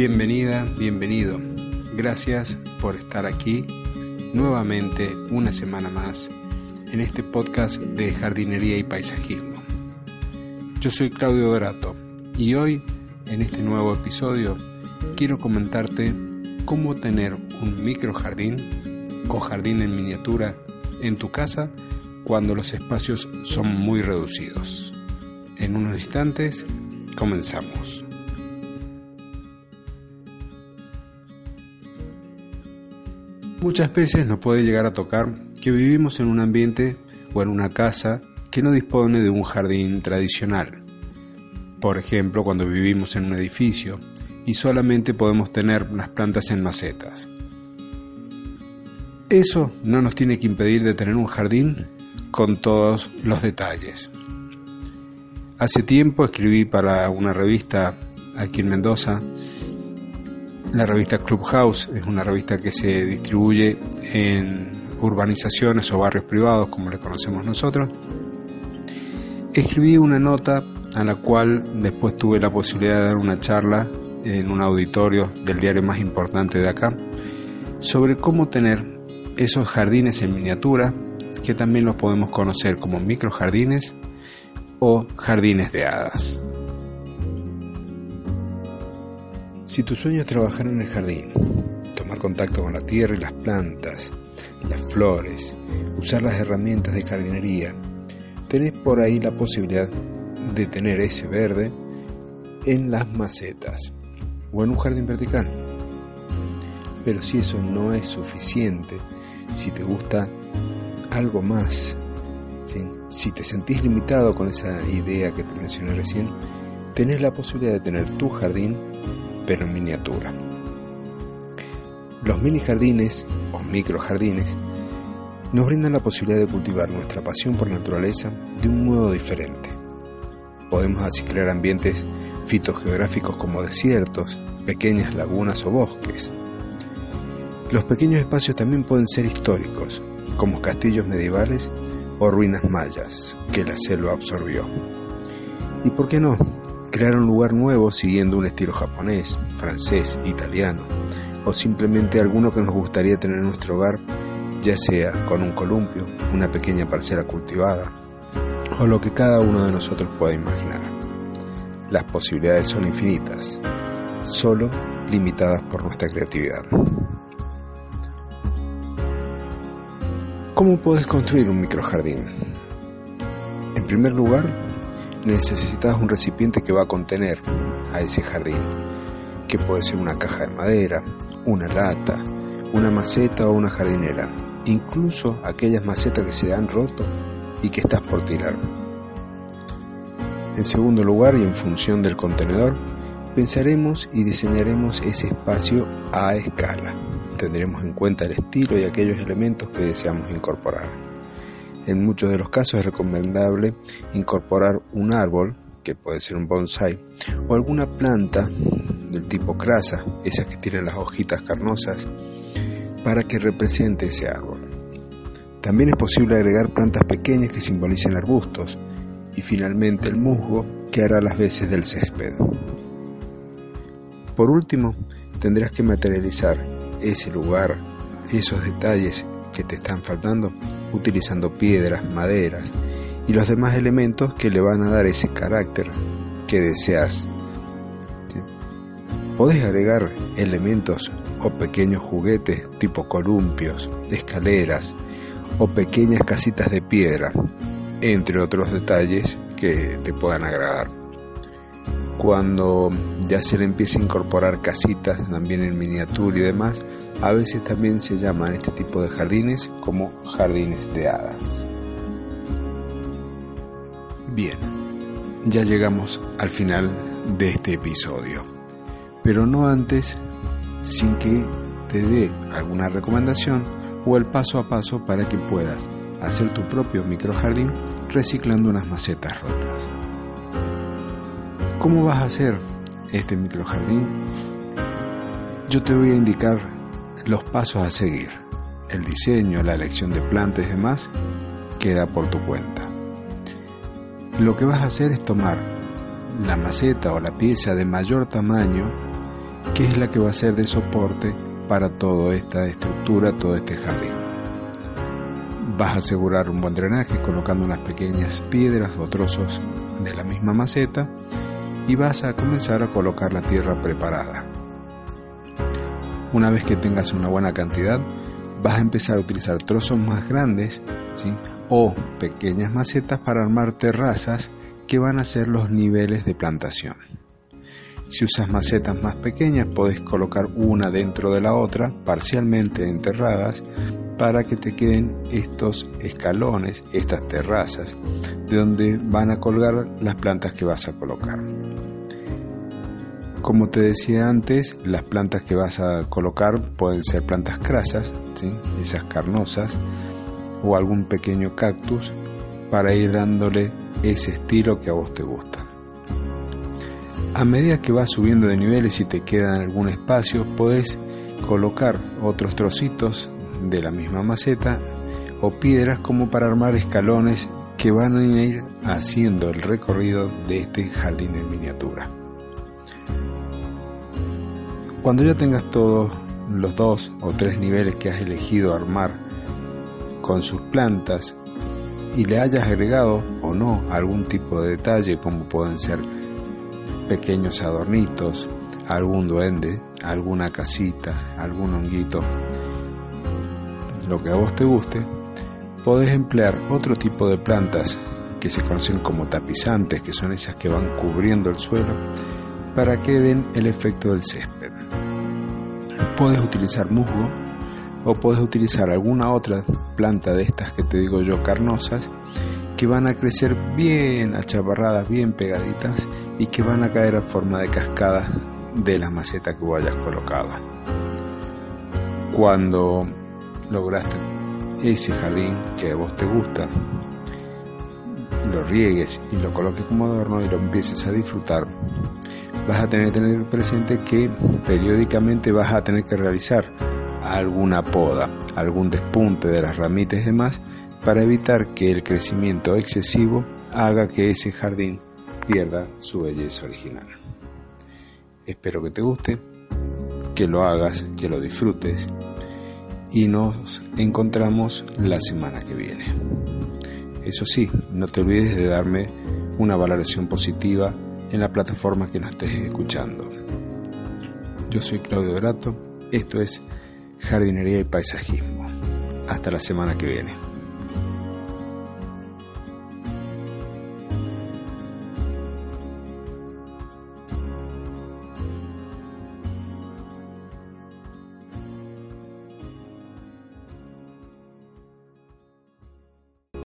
Bienvenida, bienvenido. Gracias por estar aquí nuevamente una semana más en este podcast de jardinería y paisajismo. Yo soy Claudio Dorato y hoy en este nuevo episodio quiero comentarte cómo tener un micro jardín o jardín en miniatura en tu casa cuando los espacios son muy reducidos. En unos instantes comenzamos. Muchas veces nos puede llegar a tocar que vivimos en un ambiente o en una casa que no dispone de un jardín tradicional. Por ejemplo, cuando vivimos en un edificio y solamente podemos tener las plantas en macetas. Eso no nos tiene que impedir de tener un jardín con todos los detalles. Hace tiempo escribí para una revista aquí en Mendoza la revista Clubhouse es una revista que se distribuye en urbanizaciones o barrios privados, como le conocemos nosotros. Escribí una nota a la cual después tuve la posibilidad de dar una charla en un auditorio del diario más importante de acá sobre cómo tener esos jardines en miniatura que también los podemos conocer como microjardines o jardines de hadas. Si tu sueño es trabajar en el jardín, tomar contacto con la tierra y las plantas, las flores, usar las herramientas de jardinería, tenés por ahí la posibilidad de tener ese verde en las macetas o en un jardín vertical. Pero si eso no es suficiente, si te gusta algo más, si te sentís limitado con esa idea que te mencioné recién, tenés la posibilidad de tener tu jardín pero en miniatura. Los mini jardines o micro jardines nos brindan la posibilidad de cultivar nuestra pasión por naturaleza de un modo diferente. Podemos así crear ambientes fitogeográficos como desiertos, pequeñas lagunas o bosques. Los pequeños espacios también pueden ser históricos, como castillos medievales o ruinas mayas que la selva absorbió. ¿Y por qué no? Crear un lugar nuevo siguiendo un estilo japonés, francés, italiano, o simplemente alguno que nos gustaría tener en nuestro hogar, ya sea con un columpio, una pequeña parcela cultivada, o lo que cada uno de nosotros pueda imaginar. Las posibilidades son infinitas, solo limitadas por nuestra creatividad. ¿Cómo puedes construir un microjardín? En primer lugar, necesitas un recipiente que va a contener a ese jardín, que puede ser una caja de madera, una lata, una maceta o una jardinera, incluso aquellas macetas que se han roto y que estás por tirar. En segundo lugar, y en función del contenedor, pensaremos y diseñaremos ese espacio a escala. Tendremos en cuenta el estilo y aquellos elementos que deseamos incorporar. En muchos de los casos es recomendable incorporar un árbol, que puede ser un bonsai, o alguna planta del tipo crasa, esas que tienen las hojitas carnosas, para que represente ese árbol. También es posible agregar plantas pequeñas que simbolicen arbustos y finalmente el musgo que hará las veces del césped. Por último, tendrás que materializar ese lugar, esos detalles que te están faltando utilizando piedras, maderas y los demás elementos que le van a dar ese carácter que deseas. Podés agregar elementos o pequeños juguetes tipo columpios, escaleras o pequeñas casitas de piedra, entre otros detalles que te puedan agradar. Cuando ya se le empieza a incorporar casitas también en miniatura y demás, a veces también se llaman este tipo de jardines como jardines de hadas. Bien, ya llegamos al final de este episodio, pero no antes sin que te dé alguna recomendación o el paso a paso para que puedas hacer tu propio microjardín reciclando unas macetas rotas. ¿Cómo vas a hacer este microjardín? Yo te voy a indicar los pasos a seguir. El diseño, la elección de plantas y demás queda por tu cuenta. Lo que vas a hacer es tomar la maceta o la pieza de mayor tamaño que es la que va a ser de soporte para toda esta estructura, todo este jardín. Vas a asegurar un buen drenaje colocando unas pequeñas piedras o trozos de la misma maceta y vas a comenzar a colocar la tierra preparada. Una vez que tengas una buena cantidad, vas a empezar a utilizar trozos más grandes ¿sí? o pequeñas macetas para armar terrazas que van a ser los niveles de plantación. Si usas macetas más pequeñas, puedes colocar una dentro de la otra, parcialmente enterradas, para que te queden estos escalones, estas terrazas, de donde van a colgar las plantas que vas a colocar. Como te decía antes, las plantas que vas a colocar pueden ser plantas crasas, esas carnosas, o algún pequeño cactus para ir dándole ese estilo que a vos te gusta. A medida que vas subiendo de niveles y te queda algún espacio, podés colocar otros trocitos de la misma maceta o piedras como para armar escalones que van a ir haciendo el recorrido de este jardín en miniatura. Cuando ya tengas todos los dos o tres niveles que has elegido armar con sus plantas y le hayas agregado o no algún tipo de detalle como pueden ser pequeños adornitos, algún duende, alguna casita, algún honguito, lo que a vos te guste, podés emplear otro tipo de plantas que se conocen como tapizantes, que son esas que van cubriendo el suelo, para que den el efecto del césped. Puedes utilizar musgo o puedes utilizar alguna otra planta de estas que te digo yo carnosas que van a crecer bien achaparradas, bien pegaditas y que van a caer a forma de cascada de la maceta que vos hayas colocado. Cuando lograste ese jardín que a vos te gusta, lo riegues y lo coloques como adorno y lo empieces a disfrutar, vas a tener que tener presente que periódicamente vas a tener que realizar alguna poda, algún despunte de las ramitas y demás para evitar que el crecimiento excesivo haga que ese jardín pierda su belleza original. Espero que te guste, que lo hagas, que lo disfrutes y nos encontramos la semana que viene. Eso sí, no te olvides de darme una valoración positiva en la plataforma que nos estés escuchando. Yo soy Claudio Grato, esto es Jardinería y Paisajismo. Hasta la semana que viene.